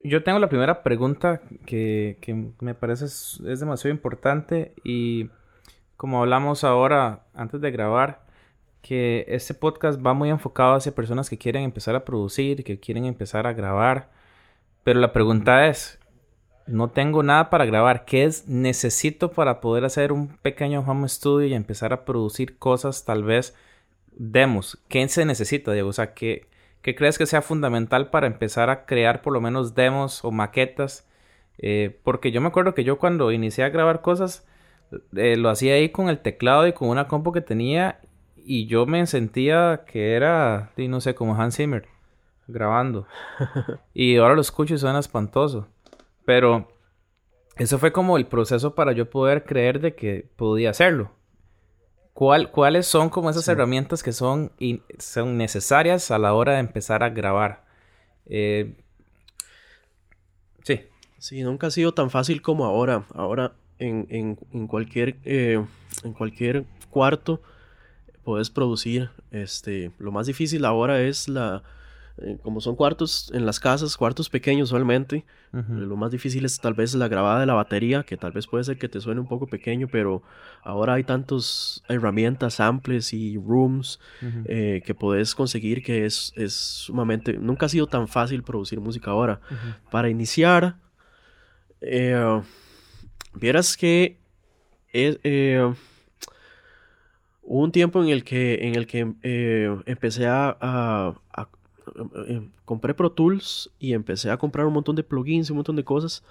Yo tengo la primera pregunta que, que me parece es, es, demasiado importante y como hablamos ahora antes de grabar, que este podcast va muy enfocado hacia personas que quieren empezar a producir, que quieren empezar a grabar, pero la pregunta es, no tengo nada para grabar, ¿qué es necesito para poder hacer un pequeño home studio y empezar a producir cosas, tal vez demos? ¿Qué se necesita, Diego? O sea, ¿qué, ¿Qué crees que sea fundamental para empezar a crear por lo menos demos o maquetas? Eh, porque yo me acuerdo que yo cuando inicié a grabar cosas, eh, lo hacía ahí con el teclado y con una compu que tenía y yo me sentía que era, no sé, como Hans Zimmer grabando. y ahora lo escucho y suena espantoso. Pero eso fue como el proceso para yo poder creer de que podía hacerlo. ¿Cuáles son como esas herramientas que son, son necesarias a la hora de empezar a grabar? Eh, sí. Sí, nunca ha sido tan fácil como ahora. Ahora en, cualquier, eh, en cualquier cuarto puedes producir. Este, lo más difícil ahora es la, eh, como son cuartos en las casas, cuartos pequeños eh, lo más difícil es tal vez la grabada de la batería, que tal vez puede ser que te suene un poco pequeño, pero ahora hay tantas herramientas, samples y rooms eh, que puedes conseguir que es, es, sumamente, nunca ha sido tan fácil producir música ahora. Para iniciar, vieras que hubo un tiempo en el que, en el que empecé a eh, compré Pro Tools y empecé a comprar un montón de plugins y un montón de cosas.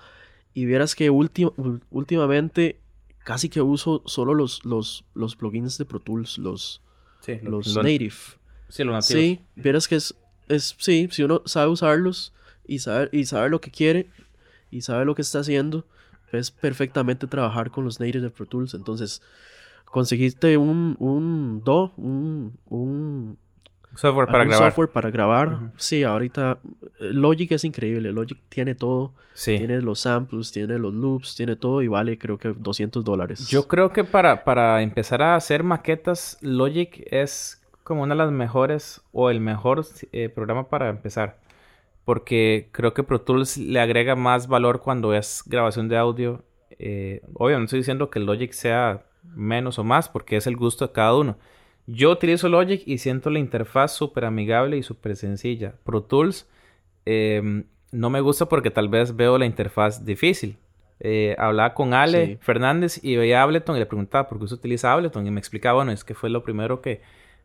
Y vieras que últimamente casi que uso solo los, los, los plugins de Pro Tools, los, los native. Sí, los nativos. Sí, vieras que es, es, sí, si uno sabe usarlos y sabe, y sabe lo que quiere y sabe lo que está haciendo, es perfectamente trabajar con los natives de Pro Tools. Entonces, conseguiste un, un DO, un, un Software para grabar. Software para grabar. Sí, ahorita eh, Logic es increíble. Logic tiene todo. Sí. Tiene los samples, tiene los loops, tiene todo y vale creo que 200 dólares. Yo creo que para, para empezar a hacer maquetas, Logic es como una de las mejores o el mejor eh, programa para empezar. Porque creo que Pro Tools le agrega más valor cuando es grabación de audio. Eh, obvio, no estoy diciendo que Logic sea menos o más porque es el gusto de cada uno. Yo utilizo Logic y siento la interfaz súper amigable y súper sencilla. Pro Tools em, no me gusta porque tal vez veo la interfaz difícil. Eh, hablaba con Ale Fernández y veía Ableton y le preguntaba por qué se utiliza Ableton y me explicaba, bueno, es que fue lo primero que,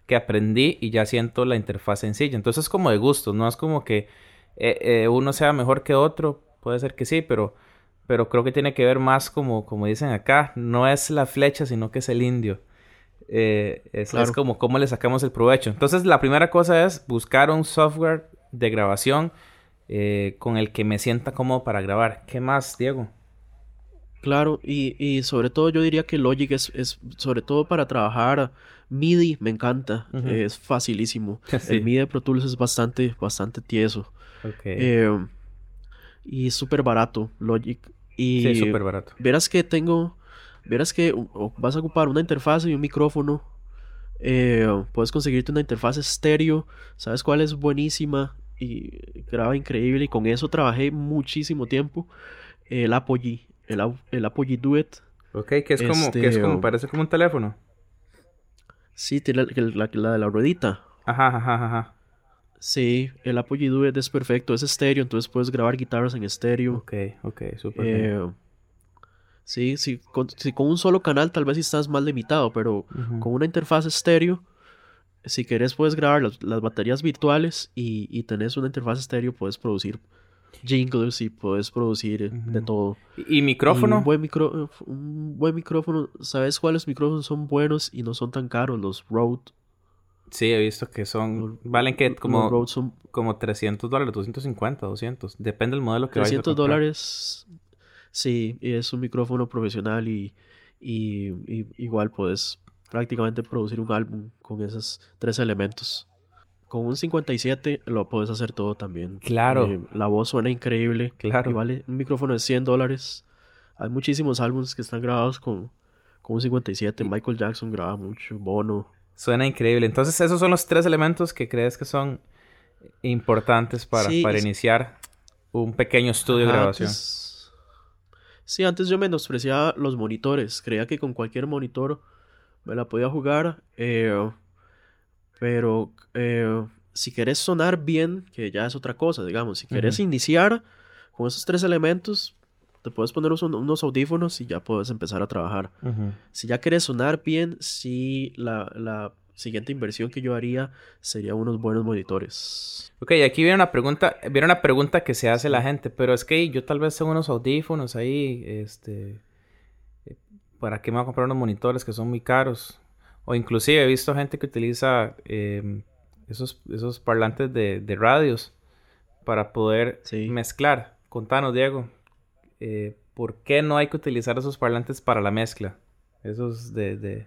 que aprendí y ya siento la interfaz sencilla. Entonces es como de gusto, no es como que eh, eh, uno sea mejor que otro, puede ser que sí, pero, pero creo que tiene que ver más como, como dicen acá, no es la flecha, sino que es el indio. Eh, es, como cómo le sacamos el provecho. Entonces, la primera cosa es buscar un software de grabación eh, con el que me sienta cómodo para grabar. ¿Qué más, Diego? Claro, y, sobre todo yo diría que Logic es, sobre todo para trabajar MIDI, me encanta, es facilísimo. El MIDI de Pro Tools es bastante, bastante tieso. Eh, y súper barato, Logic. Y sí, súper barato. Verás que tengo, verás que vas a ocupar una interfaz y un micrófono. Eh, puedes conseguirte una interfaz estéreo. ¿Sabes cuál es buenísima? Y graba increíble. Y con eso trabajé muchísimo tiempo. El Apogee. El, el Apogee Duet. Ok, que es como, que es como, este, parece como un teléfono. Sí, tiene la, la, de la ruedita. Ajá, ajá, ajá. Sí, el Apogee Duet es perfecto, es estéreo, entonces puedes grabar guitarras en estéreo. Ok, ok, súper eh, Sí, sí con, con, un solo canal tal vez estás más limitado, pero con una interfaz estéreo, si querés puedes grabar las, baterías virtuales y, y, tenés una interfaz estéreo, puedes producir jingles y puedes producir de todo. ¿Y, micrófono? un, buen micro, un buen micrófono, ¿sabes cuáles micrófonos son buenos y no son tan caros? Los Rode. Sí, he visto que son. Valen que como, como 300 dólares, 250, 200. Depende del modelo que vayas a 300 dólares Sí, es un micrófono profesional y, y, igual puedes prácticamente producir un álbum con esos tres elementos. Con un 57 lo puedes hacer todo también. Claro. Eh, la voz suena increíble. Claro. Y vale un micrófono de 100 dólares. Hay muchísimos álbumes que están grabados con, con un 57. Michael Jackson graba mucho. Bono. Suena increíble. Entonces, esos son los tres elementos que crees que son importantes para, para iniciar un pequeño estudio de grabación. Sí, antes yo menospreciaba los monitores. Creía que con cualquier monitor me la podía jugar. Eh, pero eh, si querés sonar bien, que ya es otra cosa, digamos. Si querés iniciar con esos tres elementos, te puedes poner unos audífonos y ya puedes empezar a trabajar. Si ya querés sonar bien, sí, la, siguiente inversión que yo haría sería unos buenos monitores. Ok, aquí viene una pregunta, viene una pregunta que se hace la gente, pero es que yo tal vez tengo unos audífonos ahí, este, ¿para qué me voy a comprar unos monitores que son muy caros? O inclusive he visto gente que utiliza em, esos, esos parlantes de, radios para poder mezclar. Contanos, Diego, eh, ¿por qué no hay que utilizar esos parlantes para la mezcla? Esos de, de,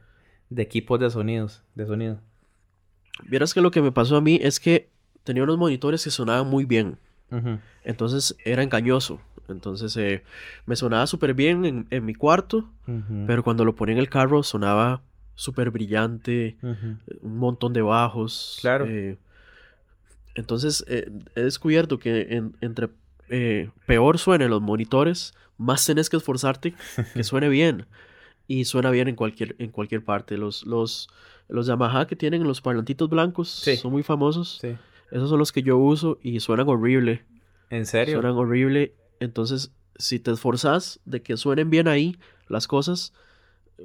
equipos de sonidos, de sonido. Vieras que lo que me pasó a mí es que tenía unos monitores que sonaban muy bien. Entonces era engañoso. Entonces eh, me sonaba súper bien en, mi cuarto, pero cuando lo ponía en el carro sonaba súper brillante, un montón de bajos. Claro. Eh, entonces he descubierto que entre eh, peor suenen los monitores, más tenés que esforzarte que suene bien. Y suena bien en cualquier, en cualquier parte. Los, los, los Yamaha que tienen los parlantitos blancos son muy famosos. Esos son los que yo uso y suenan horrible. ¿En serio? Suenan horrible. Entonces, si te esforzas de que suenen bien ahí las cosas,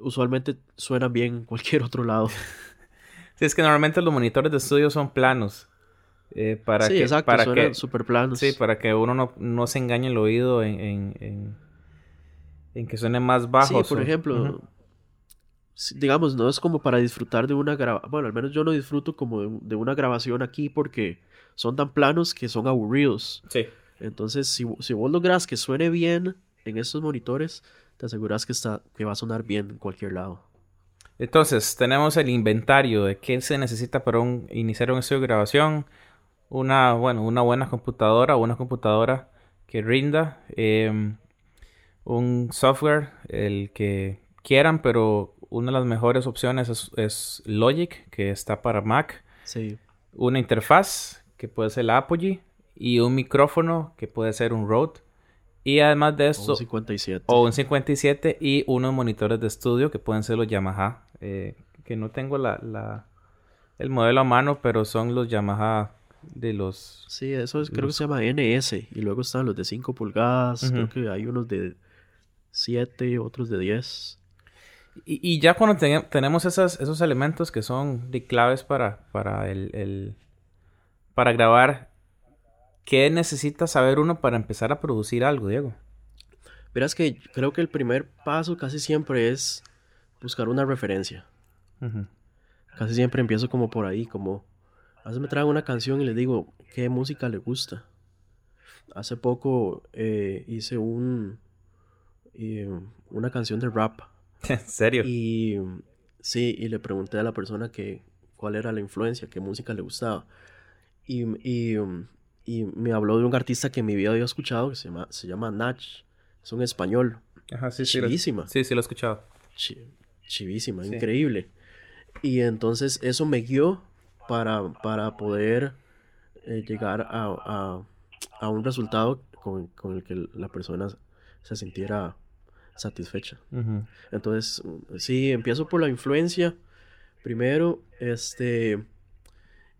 usualmente suenan bien en cualquier otro lado. sí, es que normalmente los monitores de estudio son planos. Eh, para sí, que, exacto, para que, super planos. Sí, para que uno no, se engañe el oído en, en, que suene más bajo. Sí, por ejemplo, digamos, no es como para disfrutar de una grabación. Bueno, al menos yo no disfruto como de, una grabación aquí porque son tan planos que son aburridos. Sí. Entonces, si, si vos logras que suene bien en estos monitores, te aseguras que, está, que va a sonar bien en cualquier lado. Entonces, tenemos el inventario de qué se necesita para un, iniciar un estudio de grabación una, bueno, una buena computadora una computadora que rinda, em, un software, el que quieran, pero una de las mejores opciones es, Logic, que está para Mac. Sí. Una interfaz, que puede ser la Apogee, y un micrófono, que puede ser un Rode. Y además de eso... O un 57. O un 57 y unos monitores de estudio, que pueden ser los Yamaha. Eh, que no tengo la, la, el modelo a mano, pero son los Yamaha de los... Sí, eso creo que se llama NS. Y luego están los de 5 pulgadas. Creo que hay unos de 7, otros de 10. Y, ya cuando tenemos esos elementos que son de claves para, para el, para grabar, ¿qué necesita saber uno para empezar a producir algo, Diego? Verás que creo que el primer paso casi siempre es buscar una referencia. Casi siempre empiezo como por ahí, como a veces me traen una canción y les digo qué música le gusta. Hace poco eh, hice un eh, una canción de rap. ¿En serio? Y sí, y le pregunté a la persona que cuál era la influencia, qué música le gustaba. Y, y, me habló de un artista que en mi vida había escuchado que se llama, se llama Nach. Es un español. Ajá, sí, chivísima. Sí, sí, lo he escuchado. chivísima, increíble. Y entonces eso me guió para, para poder eh, llegar a, a, un resultado con, con, el que la persona se sintiera satisfecha. Entonces, sí, empiezo por la influencia. Primero, este,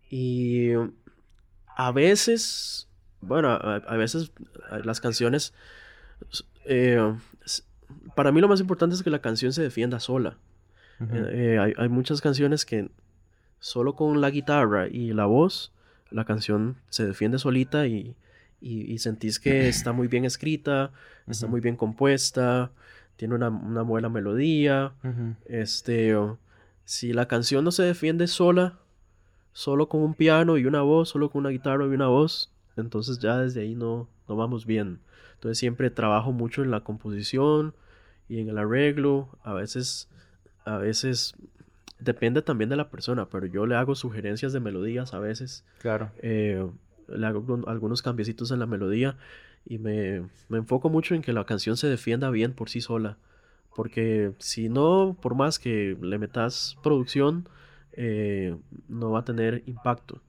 y a veces, bueno, a, veces las canciones, eh, para mí lo más importante es que la canción se defienda sola. Eh, hay, hay, muchas canciones que solo con la guitarra y la voz, la canción se defiende solita y, y, sentís que está muy bien escrita, está muy bien compuesta, tiene una, buena melodía. Este, si la canción no se defiende sola, solo con un piano y una voz, solo con una guitarra y una voz, entonces ya desde ahí no, no vamos bien. Entonces siempre trabajo mucho en la composición y en el arreglo. A veces, a veces depende también de la persona, pero yo le hago sugerencias de melodías a veces. Claro. Eh, le hago algunos cambiecitos en la melodía y me, enfoco mucho en que la canción se defienda bien por sí sola. Porque si no, por más que le metas producción, eh, no va a tener impacto.